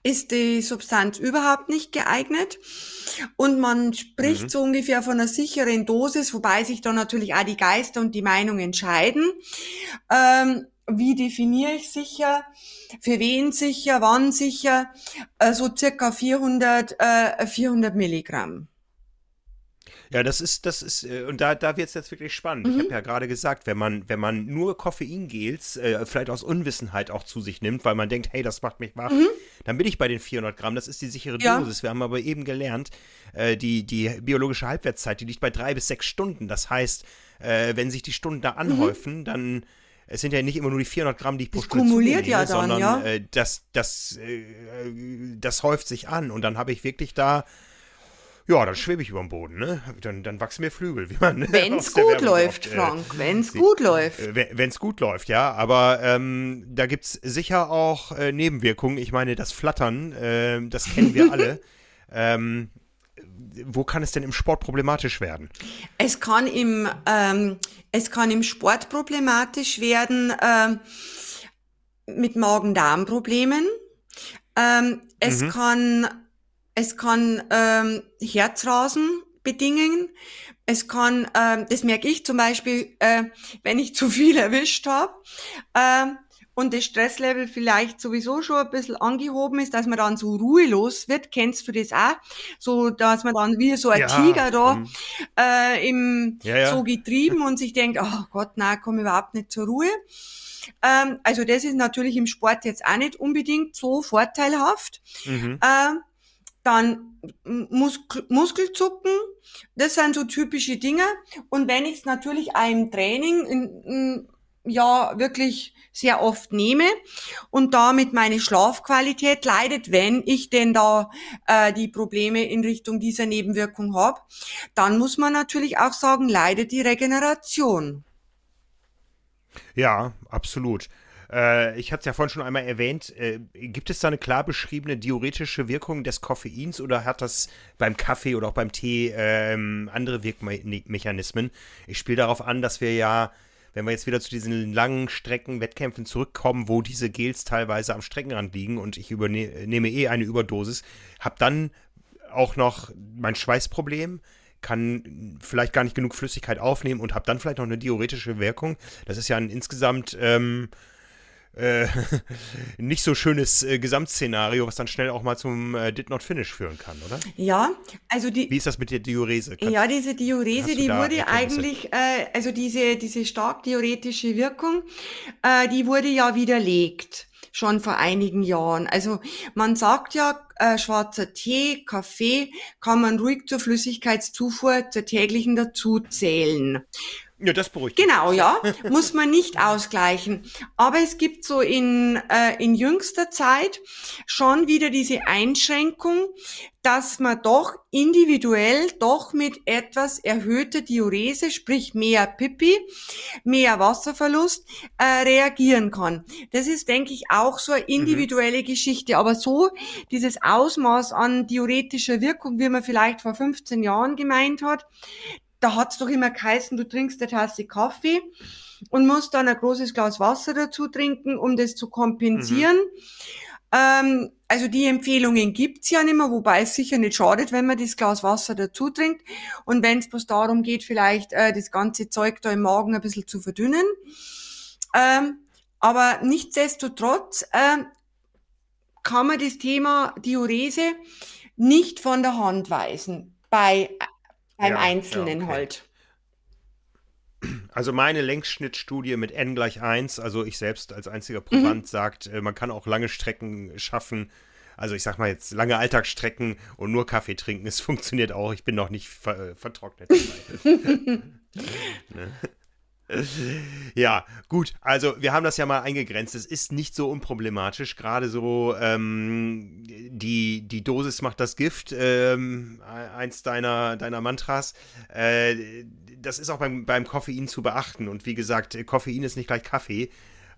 Speaker 3: ist die Substanz überhaupt nicht geeignet. Und man spricht mhm. so ungefähr von einer sicheren Dosis, wobei sich da natürlich auch die Geister und die Meinungen scheiden. Ähm, wie definiere ich sicher? Für wen sicher? Wann sicher? So circa 400, äh, 400 Milligramm.
Speaker 2: Ja, das ist, das ist, äh, und da, da wird es jetzt wirklich spannend. Mhm. Ich habe ja gerade gesagt, wenn man, wenn man nur Koffeingels, äh, vielleicht aus Unwissenheit auch zu sich nimmt, weil man denkt, hey, das macht mich wach, mhm. dann bin ich bei den 400 Gramm. Das ist die sichere ja. Dosis. Wir haben aber eben gelernt, äh, die, die biologische Halbwertszeit, die liegt bei drei bis sechs Stunden. Das heißt, äh, wenn sich die Stunden da anhäufen, mhm. dann es sind ja nicht immer nur die 400 Gramm, die ich pro das Stunde kumuliert ja dann, sondern ja. Äh, das, das, äh, das häuft sich an und dann habe ich wirklich da ja, dann schwebe ich über dem Boden, ne? Dann, dann wachsen mir Flügel, wie man.
Speaker 3: Wenn es gut läuft, oft, äh, Frank, wenn es gut läuft.
Speaker 2: Äh, wenn es gut läuft, ja. Aber ähm, da gibt es sicher auch äh, Nebenwirkungen. Ich meine, das Flattern, äh, das kennen wir alle. ähm, wo kann es denn im Sport problematisch werden?
Speaker 3: Es kann im, ähm, es kann im Sport problematisch werden ähm, mit Magen-Darm-Problemen. Ähm, es mhm. kann es kann ähm, Herzrasen bedingen. Es kann, ähm, das merke ich zum Beispiel, äh, wenn ich zu viel erwischt habe äh, und das Stresslevel vielleicht sowieso schon ein bisschen angehoben ist, dass man dann so ruhelos wird. Kennst du das auch? So, dass man dann wie so ein ja, Tiger da hm. äh, im, ja, ja. so getrieben und sich denkt, oh Gott, nein, komme überhaupt nicht zur Ruhe. Ähm, also das ist natürlich im Sport jetzt auch nicht unbedingt so vorteilhaft. Mhm. Äh, dann Mus Muskelzucken, das sind so typische Dinge. Und wenn ich es natürlich auch im Training in, in, ja wirklich sehr oft nehme und damit meine Schlafqualität leidet, wenn ich denn da äh, die Probleme in Richtung dieser Nebenwirkung habe, dann muss man natürlich auch sagen, leidet die Regeneration.
Speaker 2: Ja, absolut. Äh, ich hatte es ja vorhin schon einmal erwähnt. Äh, gibt es da eine klar beschriebene diuretische Wirkung des Koffeins oder hat das beim Kaffee oder auch beim Tee ähm, andere Wirkmechanismen? Ich spiele darauf an, dass wir ja wenn wir jetzt wieder zu diesen langen Strecken, Wettkämpfen zurückkommen, wo diese Gels teilweise am Streckenrand liegen und ich übernehme eh eine Überdosis, habe dann auch noch mein Schweißproblem, kann vielleicht gar nicht genug Flüssigkeit aufnehmen und habe dann vielleicht noch eine diuretische Wirkung. Das ist ja ein insgesamt ähm, äh, nicht so schönes äh, Gesamtszenario, was dann schnell auch mal zum äh, Did Not Finish führen kann, oder?
Speaker 3: Ja, also die.
Speaker 2: Wie ist das mit der Diurese?
Speaker 3: Kannst, ja, diese Diurese, die wurde eigentlich, äh, also diese, diese stark diuretische Wirkung, äh, die wurde ja widerlegt schon vor einigen Jahren. Also man sagt ja, äh, schwarzer Tee, Kaffee kann man ruhig zur Flüssigkeitszufuhr zur täglichen dazu zählen.
Speaker 2: Ja, das beruhigt.
Speaker 3: Genau, ja, muss man nicht ausgleichen. Aber es gibt so in, äh, in jüngster Zeit schon wieder diese Einschränkung, dass man doch individuell doch mit etwas erhöhter Diurese, sprich mehr Pipi, mehr Wasserverlust, äh, reagieren kann. Das ist, denke ich, auch so eine individuelle mhm. Geschichte. Aber so dieses Ausmaß an diuretischer Wirkung, wie man vielleicht vor 15 Jahren gemeint hat, da hat's doch immer geheißen, du trinkst eine Tasse Kaffee und musst dann ein großes Glas Wasser dazu trinken, um das zu kompensieren. Mhm. Ähm, also die Empfehlungen gibt's ja nicht mehr, wobei es sicher nicht schadet, wenn man das Glas Wasser dazu trinkt. Und wenn es bloß darum geht, vielleicht äh, das ganze Zeug da im Magen ein bisschen zu verdünnen. Ähm, aber nichtsdestotrotz äh, kann man das Thema Diurese nicht von der Hand weisen bei beim ja, Einzelnen ja, okay. halt.
Speaker 2: Also meine Längsschnittstudie mit n gleich 1, also ich selbst als einziger Proband mhm. sagt, äh, man kann auch lange Strecken schaffen. Also ich sag mal jetzt lange Alltagsstrecken und nur Kaffee trinken, es funktioniert auch. Ich bin noch nicht ver äh, vertrocknet. ne? Ja, gut. Also wir haben das ja mal eingegrenzt. Es ist nicht so unproblematisch. Gerade so ähm, die, die Dosis macht das Gift. Ähm, eins deiner, deiner Mantras. Äh, das ist auch beim, beim Koffein zu beachten. Und wie gesagt, Koffein ist nicht gleich Kaffee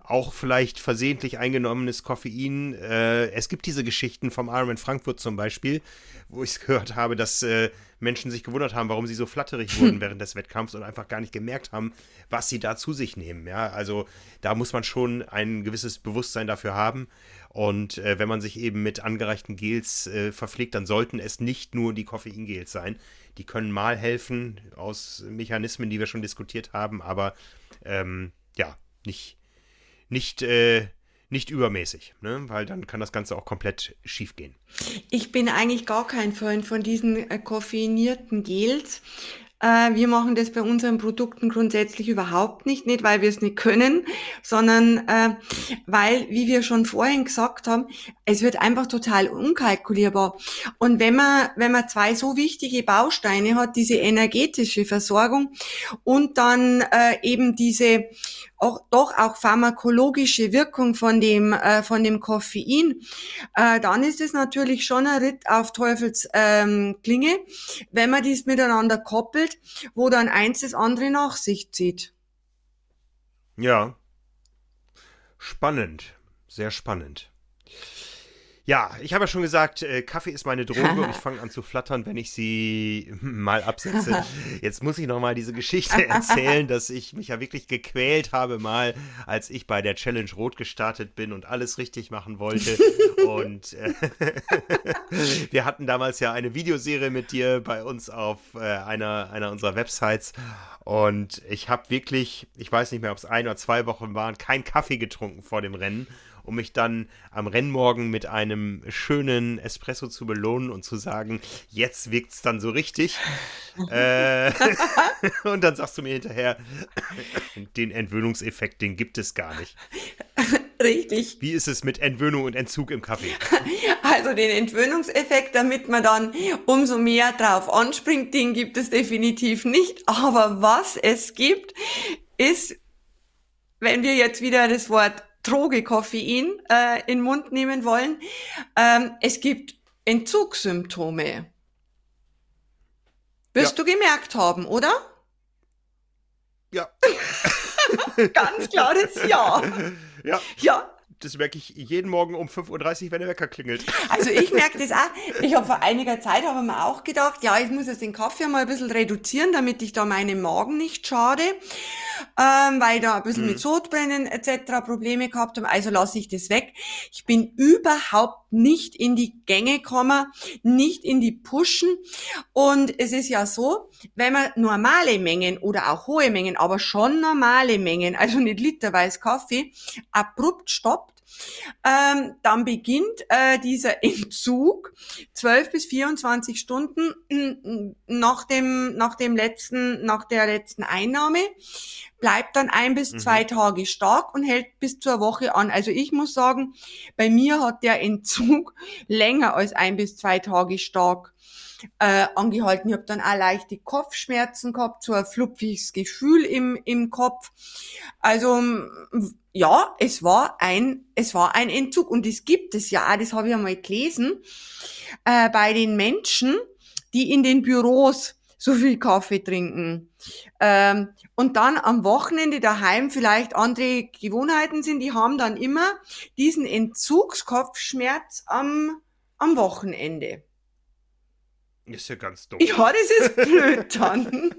Speaker 2: auch vielleicht versehentlich eingenommenes Koffein. Äh, es gibt diese Geschichten vom Ironman Frankfurt zum Beispiel, wo ich gehört habe, dass äh, Menschen sich gewundert haben, warum sie so flatterig wurden während des Wettkampfs und einfach gar nicht gemerkt haben, was sie da zu sich nehmen. Ja, also da muss man schon ein gewisses Bewusstsein dafür haben. Und äh, wenn man sich eben mit angereichten Gels äh, verpflegt, dann sollten es nicht nur die Koffeingels sein. Die können mal helfen aus Mechanismen, die wir schon diskutiert haben, aber ähm, ja, nicht, nicht, äh, nicht übermäßig, ne? weil dann kann das Ganze auch komplett schief gehen.
Speaker 3: Ich bin eigentlich gar kein Freund von diesen äh, koffeinierten Gels. Äh, wir machen das bei unseren Produkten grundsätzlich überhaupt nicht, nicht weil wir es nicht können, sondern äh, weil, wie wir schon vorhin gesagt haben, es wird einfach total unkalkulierbar. Und wenn man, wenn man zwei so wichtige Bausteine hat, diese energetische Versorgung und dann äh, eben diese auch, doch auch pharmakologische Wirkung von dem, äh, von dem Koffein, äh, dann ist es natürlich schon ein Ritt auf Teufels ähm, Klinge, wenn man dies miteinander koppelt, wo dann eins das andere nach sich zieht.
Speaker 2: Ja. Spannend. Sehr spannend. Ja, ich habe ja schon gesagt, äh, Kaffee ist meine Droge und ich fange an zu flattern, wenn ich sie mal absetze. Jetzt muss ich noch mal diese Geschichte erzählen, dass ich mich ja wirklich gequält habe mal, als ich bei der Challenge Rot gestartet bin und alles richtig machen wollte. und äh, wir hatten damals ja eine Videoserie mit dir bei uns auf äh, einer, einer unserer Websites und ich habe wirklich, ich weiß nicht mehr, ob es ein oder zwei Wochen waren, kein Kaffee getrunken vor dem Rennen um mich dann am Rennmorgen mit einem schönen Espresso zu belohnen und zu sagen, jetzt wirkt es dann so richtig. äh, und dann sagst du mir hinterher, den Entwöhnungseffekt, den gibt es gar nicht.
Speaker 3: Richtig.
Speaker 2: Wie ist es mit Entwöhnung und Entzug im Kaffee?
Speaker 3: Also den Entwöhnungseffekt, damit man dann umso mehr drauf anspringt, den gibt es definitiv nicht. Aber was es gibt, ist, wenn wir jetzt wieder das Wort Droge Koffein äh, in den Mund nehmen wollen. Ähm, es gibt Entzugssymptome. Wirst ja. du gemerkt haben, oder?
Speaker 2: Ja.
Speaker 3: Ganz klares Ja.
Speaker 2: Ja. Ja das merke ich jeden Morgen um 5.30 Uhr, wenn der Wecker klingelt.
Speaker 3: Also ich merke das auch. Ich habe vor einiger Zeit habe mir auch gedacht, ja, ich muss jetzt den Kaffee mal ein bisschen reduzieren, damit ich da meinem Magen nicht schade, ähm, weil da ein bisschen hm. mit Sodbrennen etc. Probleme gehabt habe. Also lasse ich das weg. Ich bin überhaupt nicht in die Gänge gekommen, nicht in die Pushen. Und es ist ja so, wenn man normale Mengen oder auch hohe Mengen, aber schon normale Mengen, also nicht literweise Kaffee, abrupt stoppt, ähm, dann beginnt äh, dieser Entzug 12 bis 24 Stunden nach dem, nach dem letzten, nach der letzten Einnahme, bleibt dann ein bis mhm. zwei Tage stark und hält bis zur Woche an. Also ich muss sagen, bei mir hat der Entzug länger als ein bis zwei Tage stark äh, angehalten. Ich habe dann auch leichte Kopfschmerzen gehabt, so ein flupfiges Gefühl im, im Kopf. Also ja, es war ein, es war ein Entzug und es gibt es ja, das habe ich einmal gelesen, äh, bei den Menschen, die in den Büros so viel Kaffee trinken ähm, und dann am Wochenende daheim vielleicht andere Gewohnheiten sind, die haben dann immer diesen Entzugskopfschmerz am, am Wochenende.
Speaker 2: Ist ja ganz dumm.
Speaker 3: Ja, das ist blöd dann.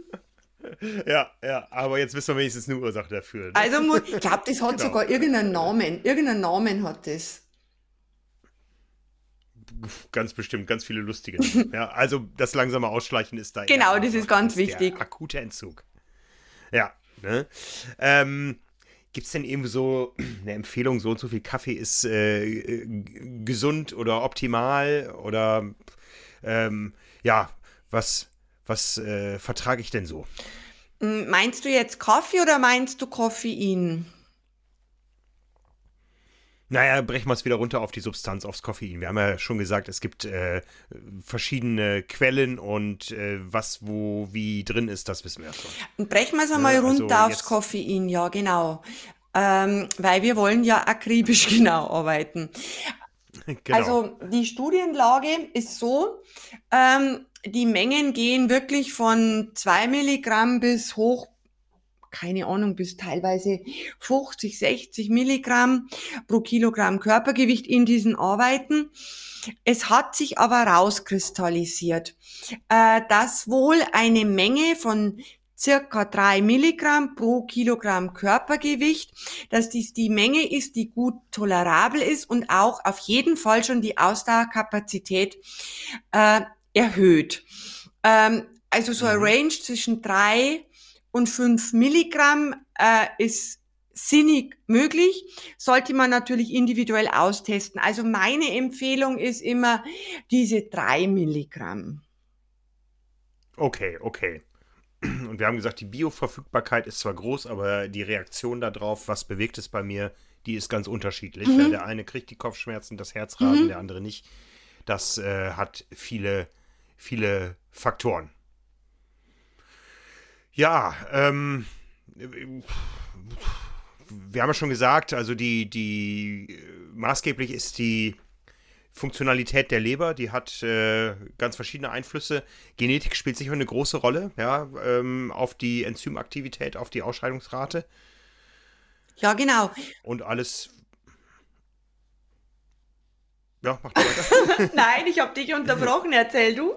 Speaker 2: ja, ja, aber jetzt wissen wir wenigstens eine Ursache dafür. Ne?
Speaker 3: Also, ich glaube, das hat genau. sogar irgendeinen Namen. Irgendeinen Namen hat das.
Speaker 2: Ganz bestimmt, ganz viele lustige. ja, also das langsame Ausschleichen ist da.
Speaker 3: Genau, das ist ganz wichtig.
Speaker 2: Der akute Entzug. Ja, ne? Ähm, Gibt es denn eben so eine Empfehlung, so und so viel Kaffee ist äh, gesund oder optimal? Oder ähm, ja, was, was äh, vertrage ich denn so?
Speaker 3: Meinst du jetzt Kaffee oder meinst du Koffein?
Speaker 2: Naja, brechen wir es wieder runter auf die Substanz, aufs Koffein. Wir haben ja schon gesagt, es gibt äh, verschiedene Quellen und äh, was wo wie drin ist, das wissen wir ja schon.
Speaker 3: Brechen wir es einmal also runter aufs Koffein, ja, genau. Ähm, weil wir wollen ja akribisch genau arbeiten. Genau. Also die Studienlage ist so, ähm, die Mengen gehen wirklich von zwei Milligramm bis hoch, keine Ahnung, bis teilweise 50, 60 Milligramm pro Kilogramm Körpergewicht in diesen Arbeiten. Es hat sich aber rauskristallisiert, äh, dass wohl eine Menge von circa drei Milligramm pro Kilogramm Körpergewicht, dass dies die Menge ist, die gut tolerabel ist und auch auf jeden Fall schon die Ausdauerkapazität äh, erhöht. Ähm, also so ein mhm. Range zwischen drei und fünf Milligramm äh, ist sinnig möglich, sollte man natürlich individuell austesten. Also meine Empfehlung ist immer diese drei Milligramm.
Speaker 2: Okay, okay. Und wir haben gesagt, die Bioverfügbarkeit ist zwar groß, aber die Reaktion darauf, was bewegt es bei mir, die ist ganz unterschiedlich. Mhm. Der eine kriegt die Kopfschmerzen, das Herzrasen, mhm. der andere nicht. Das äh, hat viele viele Faktoren. Ja, ähm, wir haben ja schon gesagt, also die, die maßgeblich ist die Funktionalität der Leber, die hat äh, ganz verschiedene Einflüsse. Genetik spielt sicher eine große Rolle, ja, ähm, auf die Enzymaktivität, auf die Ausscheidungsrate.
Speaker 3: Ja, genau.
Speaker 2: Und alles Ja, mach weiter.
Speaker 3: Nein, ich habe dich unterbrochen. Erzähl du.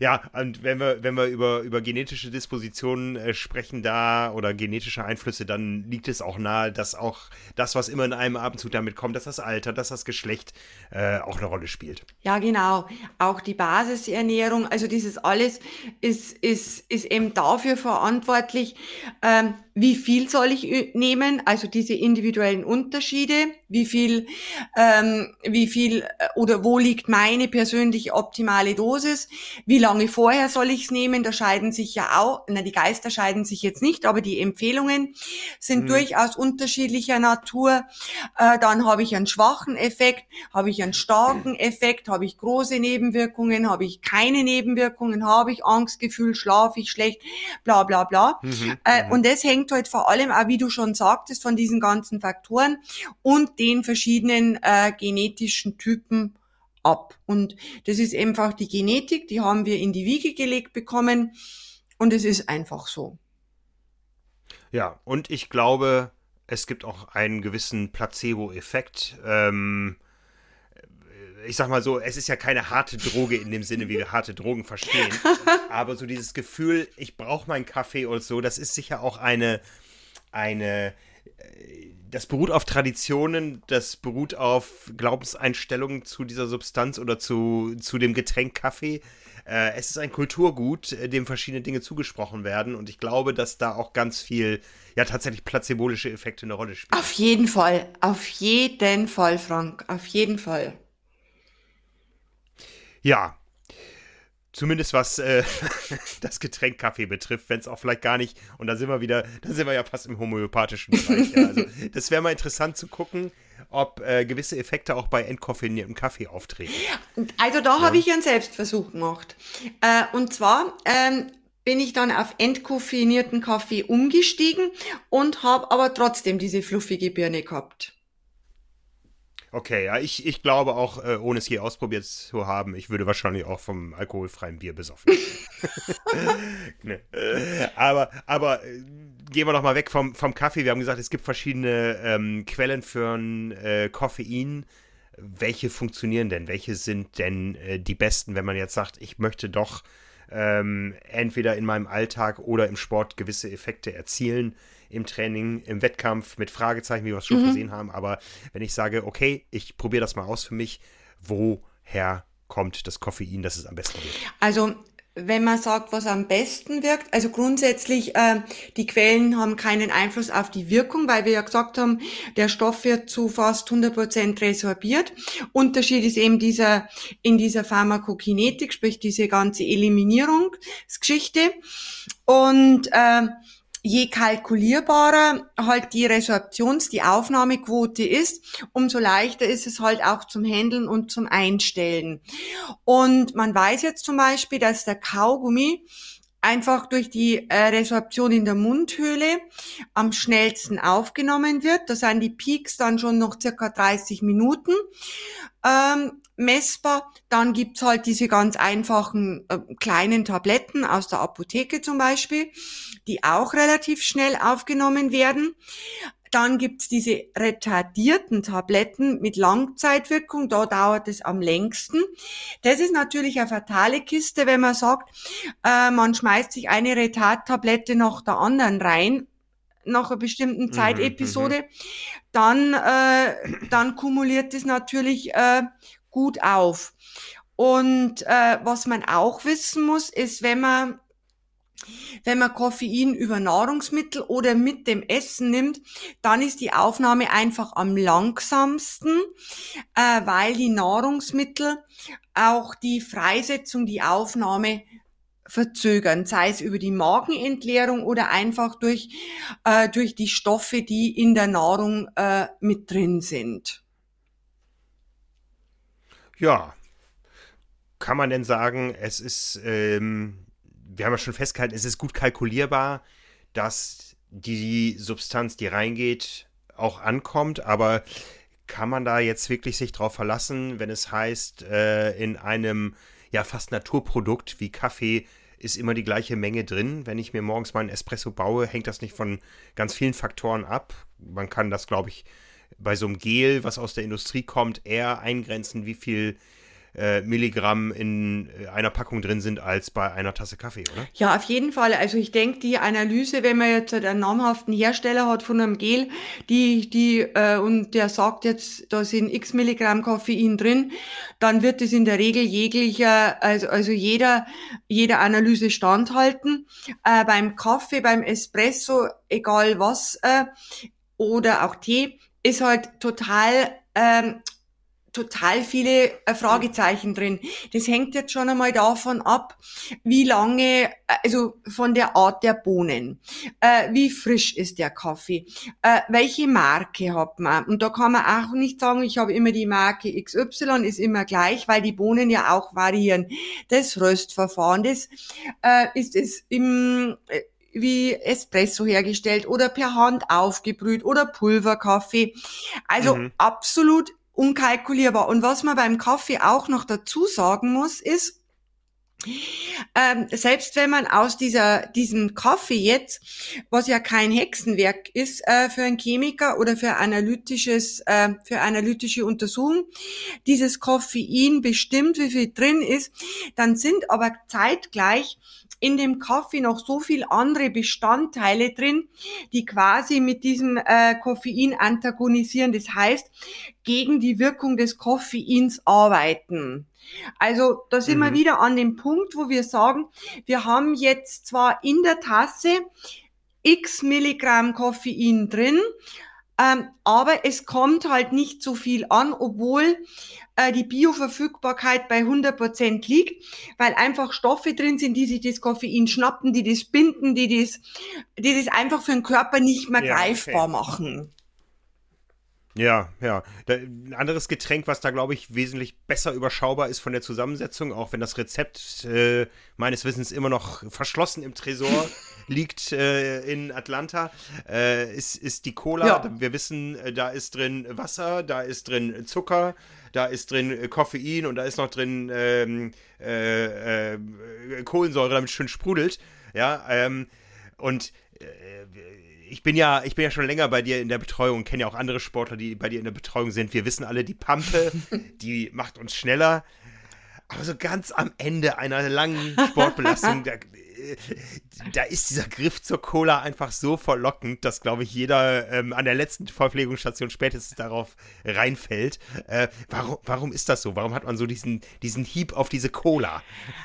Speaker 2: Ja, und wenn wir, wenn wir über, über genetische Dispositionen äh, sprechen da oder genetische Einflüsse, dann liegt es auch nahe, dass auch das, was immer in einem Abendzug damit kommt, dass das Alter, dass das Geschlecht äh, auch eine Rolle spielt.
Speaker 3: Ja, genau. Auch die Basisernährung, also dieses alles ist, ist, ist eben dafür verantwortlich, ähm, wie viel soll ich nehmen, also diese individuellen Unterschiede, wie viel, ähm, wie viel äh, oder wo liegt meine persönliche optimale Dosis, wie lange vorher soll ich es nehmen, da scheiden sich ja auch, na die Geister scheiden sich jetzt nicht, aber die Empfehlungen sind mhm. durchaus unterschiedlicher Natur. Äh, dann habe ich einen schwachen Effekt, habe ich einen starken Effekt, habe ich große Nebenwirkungen, habe ich keine Nebenwirkungen, habe ich Angstgefühl, schlafe ich schlecht, bla bla bla. Mhm. Äh, mhm. und das hängt hängt halt vor allem auch, wie du schon sagtest, von diesen ganzen Faktoren und den verschiedenen äh, genetischen Typen ab. Und das ist einfach die Genetik, die haben wir in die Wiege gelegt bekommen und es ist einfach so.
Speaker 2: Ja, und ich glaube, es gibt auch einen gewissen Placebo-Effekt. Ähm, ich sag mal so, es ist ja keine harte Droge in dem Sinne, wie wir harte Drogen verstehen. aber so dieses Gefühl, ich brauche meinen Kaffee und so, das ist sicher auch eine, eine, das beruht auf Traditionen, das beruht auf Glaubenseinstellungen zu dieser Substanz oder zu, zu dem Getränk Kaffee. Äh, es ist ein Kulturgut, äh, dem verschiedene Dinge zugesprochen werden und ich glaube, dass da auch ganz viel, ja, tatsächlich placebolische Effekte eine Rolle spielen.
Speaker 3: Auf jeden Fall, auf jeden Fall, Frank, auf jeden Fall.
Speaker 2: Ja. Zumindest was äh, das Getränk Kaffee betrifft, wenn es auch vielleicht gar nicht, und da sind wir wieder, da sind wir ja fast im homöopathischen Bereich. Ja. Also, das wäre mal interessant zu gucken, ob äh, gewisse Effekte auch bei entkoffiniertem Kaffee auftreten.
Speaker 3: Also da ja. habe ich einen Selbstversuch gemacht. Äh, und zwar ähm, bin ich dann auf entkoffinierten Kaffee umgestiegen und habe aber trotzdem diese fluffige Birne gehabt.
Speaker 2: Okay, ja, ich, ich glaube auch, äh, ohne es je ausprobiert zu haben, ich würde wahrscheinlich auch vom alkoholfreien Bier besoffen. ne. Aber, aber äh, gehen wir noch mal weg vom, vom Kaffee. Wir haben gesagt, es gibt verschiedene ähm, Quellen für ein äh, Koffein. Welche funktionieren denn? Welche sind denn äh, die besten, wenn man jetzt sagt, ich möchte doch ähm, entweder in meinem Alltag oder im Sport gewisse Effekte erzielen? Im Training, im Wettkampf mit Fragezeichen, wie wir es schon mhm. gesehen haben. Aber wenn ich sage, okay, ich probiere das mal aus für mich, woher kommt das Koffein, dass es am besten wirkt?
Speaker 3: Also wenn man sagt, was am besten wirkt, also grundsätzlich, äh, die Quellen haben keinen Einfluss auf die Wirkung, weil wir ja gesagt haben, der Stoff wird zu fast 100% resorbiert. Unterschied ist eben dieser, in dieser Pharmakokinetik, sprich diese ganze Eliminierungsgeschichte. Und äh, je kalkulierbarer halt die Resorptions-, die Aufnahmequote ist, umso leichter ist es halt auch zum Handeln und zum Einstellen. Und man weiß jetzt zum Beispiel, dass der Kaugummi einfach durch die äh, Resorption in der Mundhöhle am schnellsten aufgenommen wird. Da sind die Peaks dann schon noch circa 30 Minuten. Ähm, messbar. Dann gibt's halt diese ganz einfachen äh, kleinen Tabletten aus der Apotheke zum Beispiel, die auch relativ schnell aufgenommen werden. Dann gibt's diese retardierten Tabletten mit Langzeitwirkung, da dauert es am längsten. Das ist natürlich eine fatale Kiste, wenn man sagt, äh, man schmeißt sich eine Retard-Tablette nach der anderen rein, nach einer bestimmten mhm, Zeitepisode, mhm, dann, äh, dann kumuliert es natürlich äh, gut auf. Und äh, was man auch wissen muss, ist, wenn man wenn man Koffein über Nahrungsmittel oder mit dem Essen nimmt, dann ist die Aufnahme einfach am langsamsten, äh, weil die Nahrungsmittel auch die Freisetzung, die Aufnahme verzögern, sei es über die Magenentleerung oder einfach durch, äh, durch die Stoffe, die in der Nahrung äh, mit drin sind.
Speaker 2: Ja. Kann man denn sagen, es ist, ähm, wir haben ja schon festgehalten, es ist gut kalkulierbar, dass die Substanz, die reingeht, auch ankommt, aber kann man da jetzt wirklich sich drauf verlassen, wenn es heißt, äh, in einem ja fast Naturprodukt wie Kaffee ist immer die gleiche Menge drin. Wenn ich mir morgens meinen Espresso baue, hängt das nicht von ganz vielen Faktoren ab. Man kann das, glaube ich, bei so einem Gel, was aus der Industrie kommt, eher eingrenzen, wie viel äh, Milligramm in äh, einer Packung drin sind als bei einer Tasse Kaffee, oder?
Speaker 3: Ja, auf jeden Fall. Also ich denke, die Analyse, wenn man jetzt einen namhaften Hersteller hat von einem Gel, die, die, äh, und der sagt jetzt, da sind x Milligramm Koffein drin, dann wird es in der Regel jeglicher, also, also jeder, jeder Analyse standhalten. Äh, beim Kaffee, beim Espresso, egal was, äh, oder auch Tee, ist halt total ähm, total viele äh, Fragezeichen drin. Das hängt jetzt schon einmal davon ab, wie lange, äh, also von der Art der Bohnen, äh, wie frisch ist der Kaffee, äh, welche Marke hat man. Und da kann man auch nicht sagen, ich habe immer die Marke XY, ist immer gleich, weil die Bohnen ja auch variieren. Das Röstverfahren, das äh, ist es im äh, wie Espresso hergestellt oder per Hand aufgebrüht oder Pulverkaffee. Also mhm. absolut unkalkulierbar. Und was man beim Kaffee auch noch dazu sagen muss, ist, ähm, selbst wenn man aus dieser, diesem Kaffee jetzt, was ja kein Hexenwerk ist äh, für einen Chemiker oder für analytisches, äh, für analytische Untersuchung, dieses Koffein bestimmt, wie viel drin ist, dann sind aber zeitgleich in dem Kaffee noch so viel andere Bestandteile drin, die quasi mit diesem äh, Koffein antagonisieren. Das heißt, gegen die Wirkung des Koffeins arbeiten. Also da sind mhm. wir wieder an dem Punkt, wo wir sagen, wir haben jetzt zwar in der Tasse x Milligramm Koffein drin, ähm, aber es kommt halt nicht so viel an, obwohl äh, die Bioverfügbarkeit bei 100% liegt, weil einfach Stoffe drin sind, die sich das Koffein schnappen, die das binden, die das, die das einfach für den Körper nicht mehr ja, greifbar okay. machen.
Speaker 2: Ja, ja. ein anderes Getränk, was da, glaube ich, wesentlich besser überschaubar ist von der Zusammensetzung, auch wenn das Rezept äh, meines Wissens immer noch verschlossen im Tresor liegt äh, in Atlanta, äh, ist, ist die Cola. Ja. Wir wissen, äh, da ist drin Wasser, da ist drin Zucker, da ist drin äh, Koffein und da ist noch drin ähm, äh, Kohlensäure, damit es schön sprudelt. Ja, ähm, und ich bin ja, ich bin ja schon länger bei dir in der Betreuung, kenne ja auch andere Sportler, die bei dir in der Betreuung sind. Wir wissen alle, die Pampe, die macht uns schneller. Aber so ganz am Ende einer langen Sportbelastung, da, da ist dieser Griff zur Cola einfach so verlockend, dass, glaube ich, jeder ähm, an der letzten Verpflegungsstation spätestens darauf reinfällt. Äh, warum, warum ist das so? Warum hat man so diesen, diesen Hieb auf diese Cola?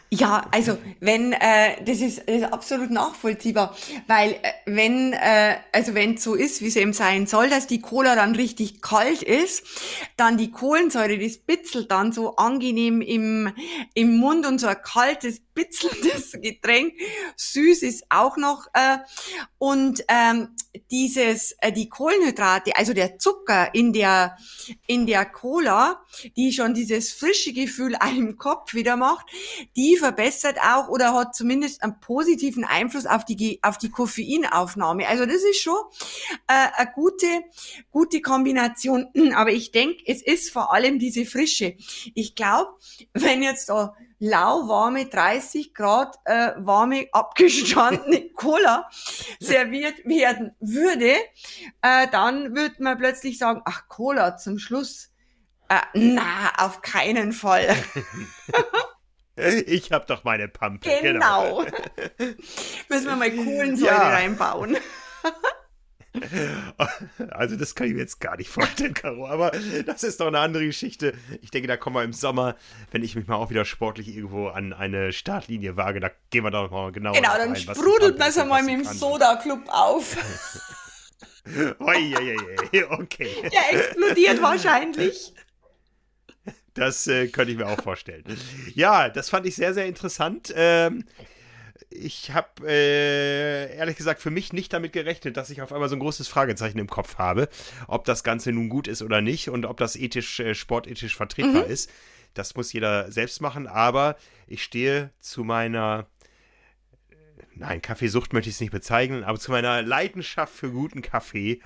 Speaker 3: Ja, also wenn, äh, das, ist, das ist absolut nachvollziehbar, weil äh, wenn, äh, also wenn es so ist, wie es eben sein soll, dass die Cola dann richtig kalt ist, dann die Kohlensäure, das bitzelt dann so angenehm im, im Mund und so ein kaltes, bitzelndes Getränk süß ist auch noch äh, und ähm, dieses äh, die Kohlenhydrate, also der Zucker in der in der Cola, die schon dieses frische Gefühl einem Kopf wieder macht, die verbessert auch oder hat zumindest einen positiven Einfluss auf die auf die Koffeinaufnahme. Also das ist schon äh, eine gute gute Kombination. Aber ich denke, es ist vor allem diese Frische. Ich glaube, wenn jetzt da lauwarme 30 Grad äh, warme abgestandene Cola serviert werden würde, äh, dann würde man plötzlich sagen, ach Cola zum Schluss. Äh, na, auf keinen Fall.
Speaker 2: ich habe doch meine Pampe.
Speaker 3: Genau. genau. Müssen wir mal Kohlensäure ja. reinbauen.
Speaker 2: Also das kann ich mir jetzt gar nicht vorstellen, Caro, aber das ist doch eine andere Geschichte. Ich denke, da kommen wir im Sommer, wenn ich mich mal auch wieder sportlich irgendwo an eine Startlinie wage, da gehen wir da mal genau
Speaker 3: Genau, dann rein, sprudelt man es mal mit dem Soda-Club auf.
Speaker 2: Oi, okay.
Speaker 3: Der explodiert wahrscheinlich.
Speaker 2: Das äh, könnte ich mir auch vorstellen. Ja, das fand ich sehr, sehr interessant. Ähm, ich habe äh, ehrlich gesagt für mich nicht damit gerechnet, dass ich auf einmal so ein großes Fragezeichen im Kopf habe, ob das Ganze nun gut ist oder nicht und ob das ethisch, äh, sportethisch vertretbar mhm. ist. Das muss jeder selbst machen, aber ich stehe zu meiner, nein, Kaffeesucht möchte ich es nicht bezeichnen, aber zu meiner Leidenschaft für guten Kaffee.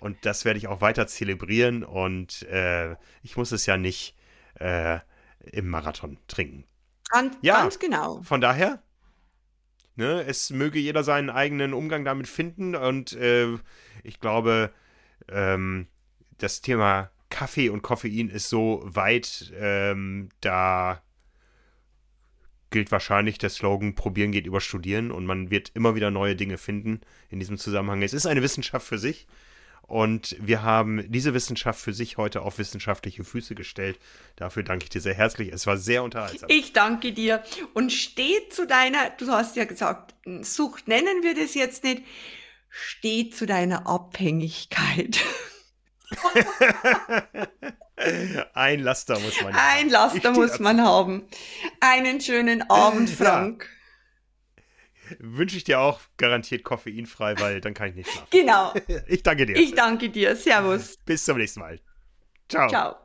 Speaker 2: Und das werde ich auch weiter zelebrieren und äh, ich muss es ja nicht äh, im Marathon trinken.
Speaker 3: Ganz, ja, ganz genau.
Speaker 2: Von daher Ne? Es möge jeder seinen eigenen Umgang damit finden und äh, ich glaube, ähm, das Thema Kaffee und Koffein ist so weit, ähm, da gilt wahrscheinlich der Slogan, probieren geht über studieren und man wird immer wieder neue Dinge finden in diesem Zusammenhang. Es ist eine Wissenschaft für sich und wir haben diese Wissenschaft für sich heute auf wissenschaftliche Füße gestellt. Dafür danke ich dir sehr herzlich. Es war sehr unterhaltsam.
Speaker 3: Ich danke dir und steh zu deiner, du hast ja gesagt, Sucht nennen wir das jetzt nicht, steh zu deiner Abhängigkeit.
Speaker 2: Ein Laster muss man
Speaker 3: haben. Ein Laster muss man haben. Einen schönen Abend, Frank. Ja.
Speaker 2: Wünsche ich dir auch garantiert koffeinfrei, weil dann kann ich nicht schlafen.
Speaker 3: Genau.
Speaker 2: Ich danke dir.
Speaker 3: Ich danke dir. Servus.
Speaker 2: Bis zum nächsten Mal. Ciao. Ciao.